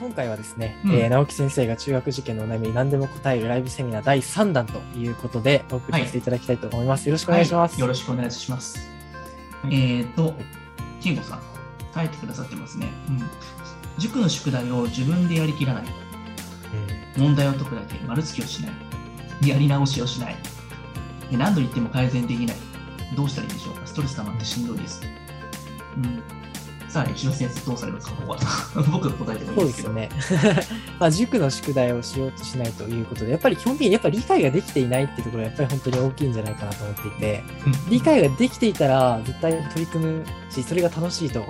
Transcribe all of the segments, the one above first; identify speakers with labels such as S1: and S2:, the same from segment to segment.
S1: 今回はですね、
S2: うん
S1: えー直樹先生が中学受験のお悩みに何でも答えるライブセミナー第3弾ということでお送りさせていただきたいと思います。よろしくお願いします。
S2: はいよろしくお願いします。えっ、と、金吾さん、書いてくださってますね。うん。塾の宿題を自分でやりきらない。問題を解くだけ、丸付きをしない。やり直しをしない。で何度言っても改善できない。どうしたらいいでしょうかストレス溜まってしんどいです。うん。さあ、石野先生、どうされますかここは。僕が答えてもいいでけど。
S1: そうですね。まあ、塾の宿題をしようとしないということで、やっぱり基本的にやっぱり理解ができていないっていうところがやっぱり本当に大きいんじゃないかなと思っていて、
S2: うん
S1: 理解ができていたら絶対取り組むし、それが楽しいと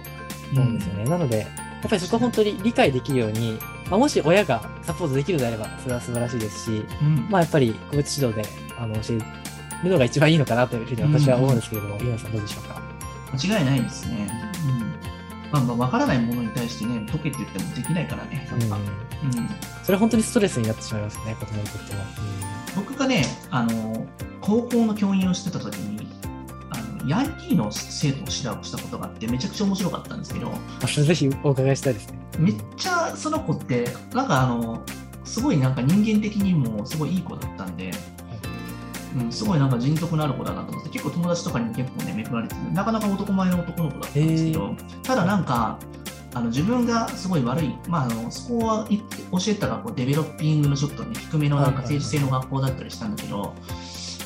S1: 思うんですよね。なので、やっぱりそこは本当に理解できるように、まあ、もし親がサポートできるのであれば、それは素晴らしいですし、
S2: うん
S1: まあやっぱり個別指導であの教えるのが一番いいのかなというふうに私は思うんですけれども、岩野さんどうでしょうか？
S2: 間違いないですね。うん。まあ、まあ、わからないものに対してね、解けって言ってもできないからね。
S1: うん
S2: うん。
S1: それは本当にストレスになってしまいますね、子供にとっても。
S2: 僕がね、あの、高校の教員をしてた時に、あのヤンキーの生徒を指導したことがあって、めちゃくちゃ面白かったんですけど、
S1: あそれぜひお伺いしたいですね。
S2: めっちゃその子って、なんかあの、すごいなんか人間的にもすごいいい子だったんで、うん、すごいなんか人徳のある子だなと思って、結構友達とかにも結構ね、恵まれてて、なかなか男前の男の子だったんですけど、ただなんか、あの自分がすごい悪い、まあ、あのそこはい教えた学校、デベロッピングのちょっとね、低めのなんか
S1: はいはいはい。
S2: 政治性の学校だったりしたんだけど、いや、なん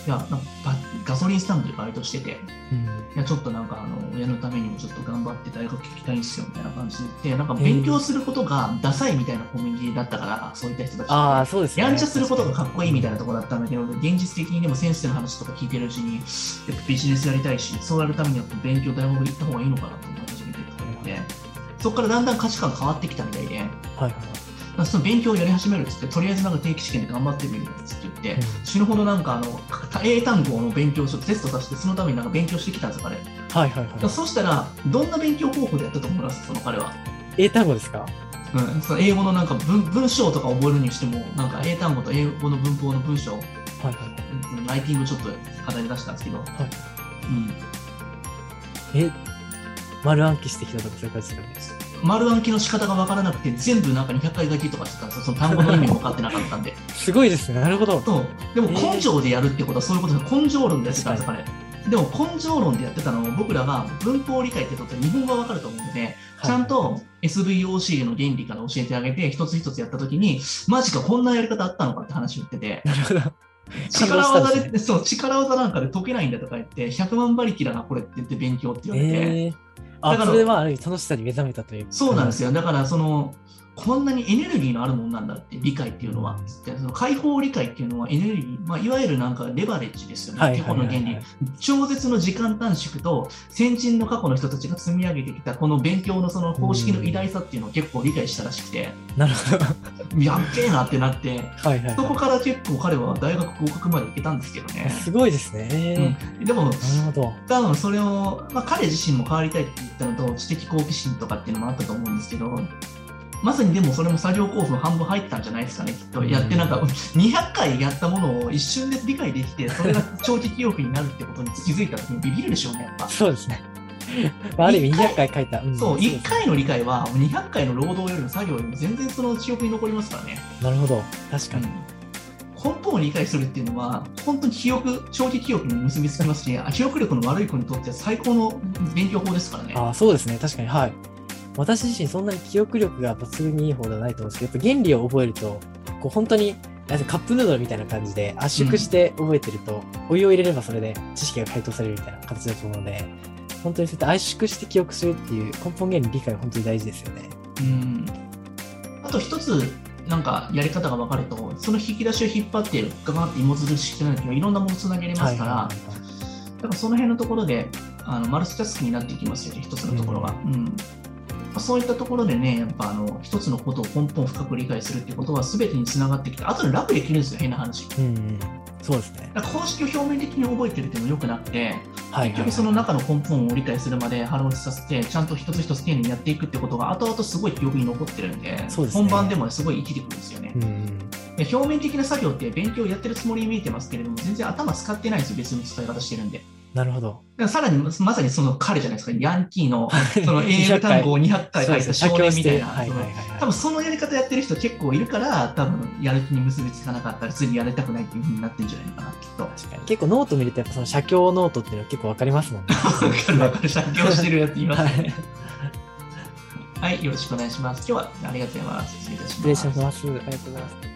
S2: かバガソリンスタンドでバイトしてて、
S1: うん。
S2: いや、ちょっとなんかあの親のためにもちょっと頑張って大学行きたいんすよみたいな感じでなんか勉強することがダサいみたいなコミュニティだったから、そういった人たちって
S1: ああ、そうですね。
S2: やんちゃすることがかっこいいみたいなところだったんだけど、現実的にでも先生の話とか聞いてるうちに、やっぱビジネスやりたいし、そうやるためには勉強大学行った方がいいのかなと思い始めてそこからだんだん価値観変わってきたみたいで、
S1: はいはい
S2: まあその勉強をやり始めるっつって、とりあえずなんか定期試験で頑張ってみるっつって言って、
S1: うん
S2: 死ぬほどなんかあの、英単語の勉強をちょっとテストさせて、そのためになんか勉強してきたんですよ、彼。
S1: はいはいはい。
S2: そうしたら、どんな勉強方法でやったと思います、その彼は。
S1: 英単語ですか？
S2: うん、その英語のなんか文文章とか覚えるにしても、なんか英単語と英語の文法の文章、
S1: はいはい
S2: ライティングちょっと課題に出したんですけど、
S1: はい
S2: うん、
S1: え、丸暗記してきたとかそういう感じですか？ね。
S2: 丸暗記の仕方が分からなくて、全部なんか200回書きとかしてたんですよ、その単語の意味も分かってなかったんで。
S1: すごいですね。なるほど。
S2: そうでも
S1: えー
S2: 根性でやるってことはそういうことで、根性論でやってたんですよ、彼。でも根性論でやってたのを僕らが文法理解ってことは日本語が分かると思うので、ちゃんと SVOC の原理から教えてあげて、一つ一つやったときに、マジかこんなやり方あったのかって話を言ってて、
S1: なるほど。
S2: 力
S1: 感動したんですね
S2: そう、力技なんかで解けないんだとか言って、100万馬力だな、これって言って勉強って言われて、
S1: えー、あ
S2: だから
S1: それでまあある意味楽しさに目覚めたという。
S2: そうなんですよ。だから、その、こんなにエネルギーのあるもんなんだって、理解っていうのは。でその解放理解っていうのはエネルギー、まあ、いわゆるなんかレバレッジですよね、
S1: はいはい
S2: 基本の原理。超絶の時間短縮と、先人の過去の人たちが積み上げてきた、この勉強のその方式の偉大さっていうのを結構理解したらしくて、
S1: なるほど。
S2: やっべえなってなって、
S1: はいはい、
S2: そこ
S1: は
S2: から結構彼は大学合格まで行けたんですけど
S1: い。
S2: ね。
S1: すごいですね。えー
S2: うん、でも、
S1: なるほど。
S2: 多分それを、まあ、彼自身も変わりたいって言ったのと知的好奇心とかっていうのもあったと思うんですけどまさにでもそれも作業興奮半分入ったんじゃないですかねきっとやってなんか200回やったものを一瞬で理解できて それが長期記憶になるってことに気づいた時にビビるでしょうねやっぱ。
S1: そうですね。まあ、ある意味
S2: 一回
S1: 200回書いた。ん
S2: そう、
S1: です
S2: 1回の理解は200回の労働よりも作業よりも全然その記憶に残りますからね。
S1: なるほど。確かに。
S2: 根本を理解するっていうのは、本当に記憶、長期記憶に結びつきますし、記憶力の悪い子にとっては最高の勉強法ですからね。
S1: ああ、そうですね。確かに。はい。私自身そんなに記憶力が抜群にいい方ではないと思うんですけど、やっぱ原理を覚えると、こう本当にカップヌードルみたいな感じで圧縮して覚えてると、お湯を入れればそれで知識が解凍されるみたいな形だと思うので、本当にそうやって圧縮して記憶するっていう根本原理理解は本当に大事ですよね。
S2: うん。あと一つ、なんかやり方が分かると、その引き出しを引っ張って、ガガンって芋づるしてないといろんなものつなげれますから、
S1: はいはい
S2: だからその辺のところで、あのマルチタスクになっていきますよね、一つのところが。うん。まあそういったところでね、やっぱあの一つのことを根本深く理解するっていうことは全てにつながってきて、あとで楽できるんですよ、変な話。
S1: うんうん。そうですね。
S2: 公式を表面的に覚えてるっていうのもよくなくて、
S1: はい、はい。
S2: 結局その中の根本を理解するまで腹落ちさせて、ちゃんと一つ一つ丁寧にやっていくってことが後々すごい記憶に残ってるんで、
S1: ですね
S2: 本番でもすごい生きてくるんですよね。
S1: うん
S2: 表面的な作業って勉強やってるつもりに見えてますけれども、全然頭使ってないんですよ、別の使い方してるんで。
S1: なるほど。
S2: さらにまさにその彼じゃないですか、ヤンキーのその英語単語を200回書いた少年みたいな。
S1: はいはいはい、
S2: 多分そのやり方やってる人結構いるから、多分やる気に結びつかなかったら、次やりたくないっていうふうになってるんじゃないのかな、きっと。
S1: 確かに。結構ノート見ると、やっぱその写経ノートっていうのは結構わかりますもんね。
S2: わかる写経してるやついます
S1: はい
S2: ね。はい、よろしくお願いします。今日はありがとうございます。失礼いたします。
S1: 失礼します。ありがとうございます。